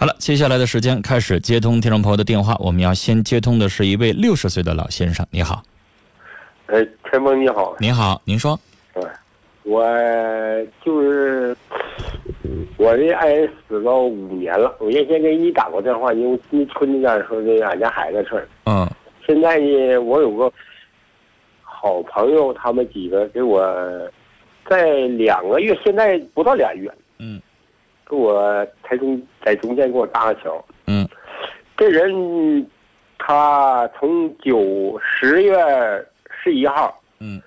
好了，接下来的时间开始接通听众朋友的电话。我们要先接通的是一位六十岁的老先生，你好。哎，陈峰你好。你好，您说。哎，我就是我的爱人死了五年了。我原先给你打过电话，因为你村里边说的俺家孩子事儿。嗯。现在呢，我有个好朋友，他们几个给我在两个月，现在不到俩月。嗯。给我才中在中间给我搭个桥。嗯，这人他从九十月十一号，嗯，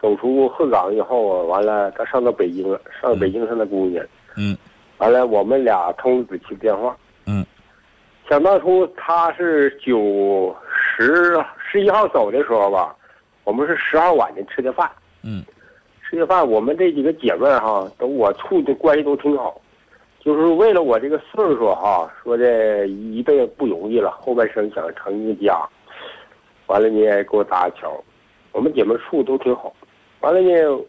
走出鹤岗以后，完了他上到北京了，上到北京上那姑娘，嗯，完了我们俩通了几次电话，嗯，想当初他是九十十一号走的时候吧，我们是十号晚上吃的饭，嗯，吃的饭我们这几个姐妹哈，都我处的关系都挺好。就是为了我这个岁数哈，说这一辈子不容易了，后半生想成一个家，完了呢给我搭桥，我们姐妹处都挺好，完了呢，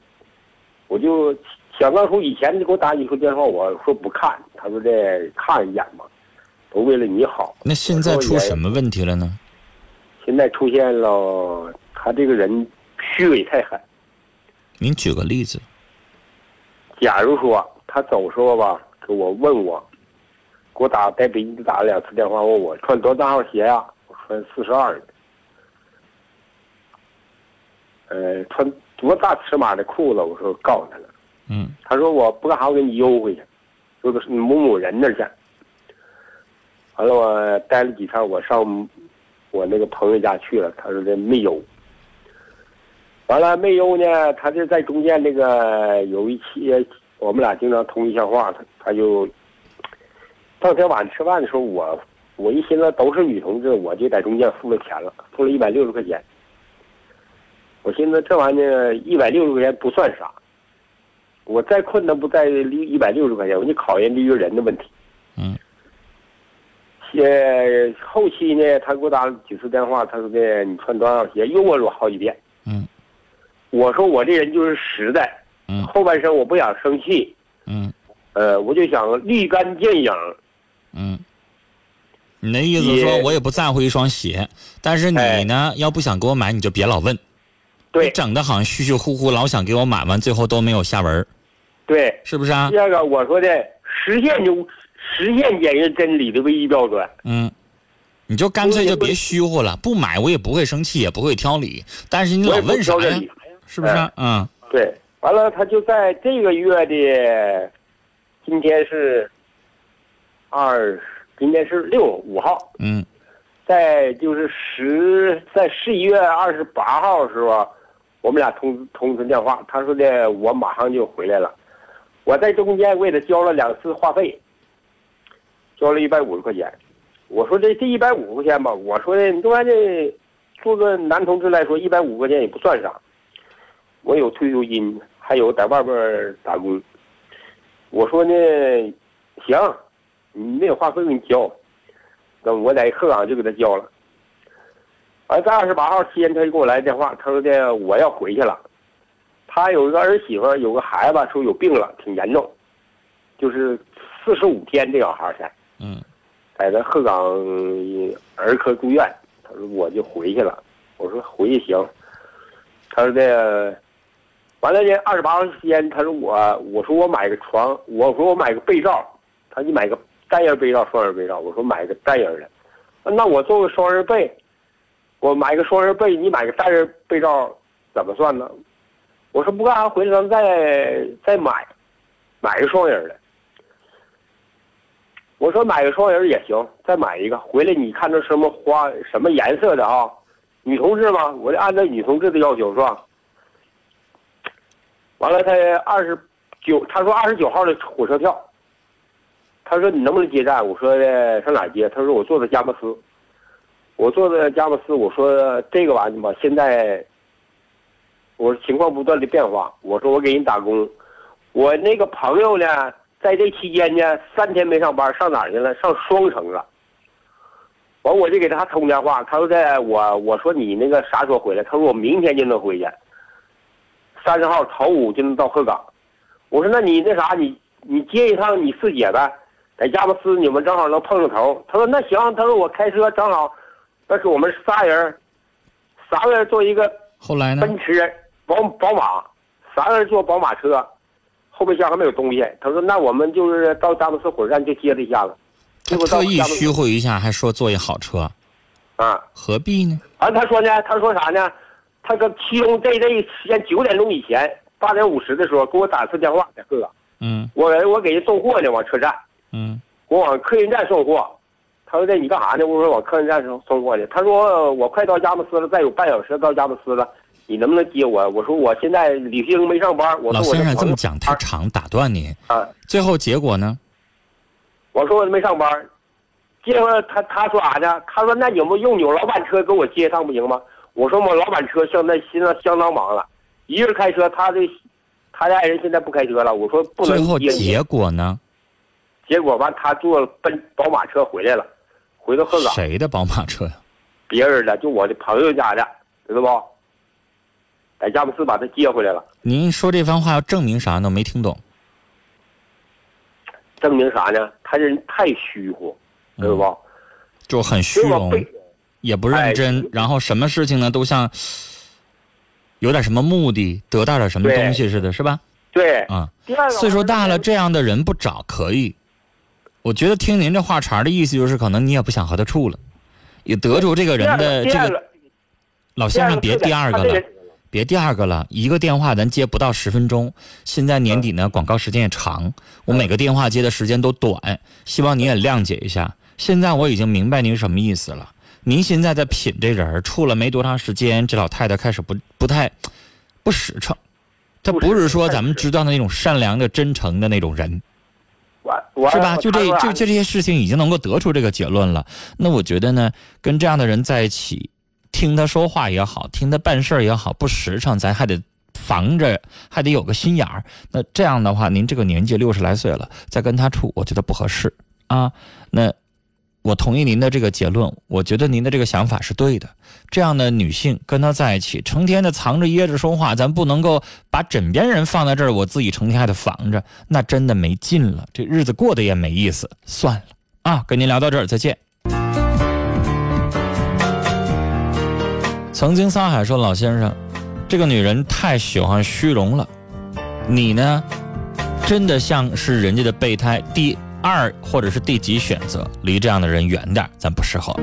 我就想当初以前你给我打几次电话，我说不看，他说这看一眼嘛，都为了你好。那现在出什么问题了呢？现在出现了，他这个人虚伪太狠。您举个例子。假如说他走时候吧。给我问我，给我打在北京打了两次电话，问我穿多大号鞋呀？我穿四十二的。呃，穿多大尺码的裤子？我说告诉他了。嗯。他说我不干啥，我给你邮回去，说的是某某人那儿去。完了，我待了几天，我上我那个朋友家去了，他说的没邮。完了没邮呢？他就在中间那个有一期。我们俩经常通一下话，他他就当天晚上吃饭的时候，我我一寻思都是女同志，我就在中间付了钱了，付了一百六十块钱。我寻思这玩意儿一百六十块钱不算啥，我再困难不在一一百六十块钱，我就考验这个人的问题。嗯。呃，后期呢，他给我打了几次电话，他说的你穿多少鞋，又问了我好几遍。嗯。我说我这人就是实在。嗯，后半生我不想生气，嗯，呃，我就想立竿见影，嗯，你的意思说我也不在乎一双鞋，但是你呢，要不想给我买，你就别老问，对，整的好像虚虚乎乎，老想给我买完，最后都没有下文对，是不是啊？第二个我说的实现就实现检验真理的唯一标准，嗯，你就干脆就别虚乎了，不买我也不会生气，也不会挑理，但是你老问啥呀？是不是？嗯，对。完了，他就在这个月的今天是二，今天是六五号。嗯，在就是十，在十一月二十八号的时候，我们俩通通知电话。他说的我马上就回来了。我在中间为他交了两次话费，交了一百五十块钱。我说这这一百五十块钱吧，我说的你说这做个男同志来说，一百五十块钱也不算啥。我有退休金，还有在外边打工。我说呢，行，你那话费给你交。那我在鹤岗就给他交了。完，在二十八号期间，他就给我来电话，他说的我要回去了。他有一个儿媳妇，有个孩子，说有病了，挺严重，就是四十五天这小孩才。嗯。在那鹤岗儿科住院，他说我就回去了。我说回去行。他说的。完了呢，二十八号时间，他说我，我说我买个床，我说我买个被罩，他你买个单人被罩、双人被罩，我说买个单人的，那我做个双人被，我买个双人被，你买个单人被罩怎么算呢？我说不干啥，回来咱们再再买，买个双人的。我说买个双人也行，再买一个回来，你看这什么花、什么颜色的啊？女同志吗？我得按照女同志的要求是吧？完了，他二十九，他说二十九号的火车票。他说你能不能接站？我说的上哪接？他说我坐的佳木斯。我坐的佳木斯，我说这个玩意吧，现在我情况不断的变化。我说我给人打工，我那个朋友呢，在这期间呢，三天没上班，上哪去了？上双城了。完我就给他通电话，他说在我我说你那个啥时候回来？他说我明天就能回去。三十号头五就能到鹤岗，我说那你那啥，你你接一趟你四姐呗，在佳木斯你们正好能碰上头。他说那行，他说我开车正好，那是我们仨人，仨人坐一个后来呢？奔驰、宝宝马，仨人坐宝马车，后备箱还没有东西。他说那我们就是到佳木斯火车站就接他一下子。他特意虚乎一下，还说坐一好车，啊，何必呢？啊，他说呢，他说啥呢？他搁其中这这时间九点钟以前，八点五十的时候给我打次电话，大哥，嗯我我给人送货呢，往车站，嗯我往客运站送货。他说这你干啥呢？我说往客运站送送货呢。他说我快到佳木斯了，再有半小时到佳木斯了，你能不能接我？我说我现在旅行没上班。我说我老先生这么讲太长，打断您。啊，最后结果呢？我说我没上班。接着他他说啥呢？他说那你们用你老板车给我接一趟不行吗？我说我老板车现在现在相当忙了，一个人开车，他这他家人现在不开车了。我说不能最后结果呢？结果完他坐奔宝马车回来了，回到鹤岗，谁的宝马车呀？别人的就我的朋友家的，知道不？在佳木斯把他接回来了，您说这番话要证明啥呢？我没听懂。证明啥呢？他这人太虚乎，知道不？就很虚荣，也不认真哎，然后什么事情呢都像有点什么目的，得到点什么东西似的，是吧？对，啊，第二个岁数大了，这样的人不找可以。我觉得听您这话茬的意思就是，可能你也不想和他处了，也得出这个人的这个老先生别第二个了，别第二个了，一个电话咱接不到十分钟。现在年底呢，广告时间也长，我每个电话接的时间都短，希望您也谅解一下。现在我已经明白您什么意思了。您现在在品这人儿，处了没多长时间，这老太太开始不不太不实诚。她不不是说咱们知道的那种善良的、真诚的那种人，是吧？就这就这些事情已经能够得出这个结论了。那我觉得呢，跟这样的人在一起，听他说话也好，听他办事儿也好，不实诚，咱还得防着，还得有个心眼儿。那这样的话，您这个年纪六十来岁了，再跟他处，我觉得不合适啊。那我同意您的这个结论，我觉得您的这个想法是对的。这样的女性跟他在一起，成天的藏着掖着说话，咱不能够把枕边人放在这儿，我自己成天还得防着，那真的没劲了，这日子过得也没意思。算了啊，跟您聊到这儿，再见。曾经沧海说老先生，这个女人太喜欢虚荣了，你呢，真的像是人家的备胎，第二或者是第几选择，离这样的人远点，咱不适合。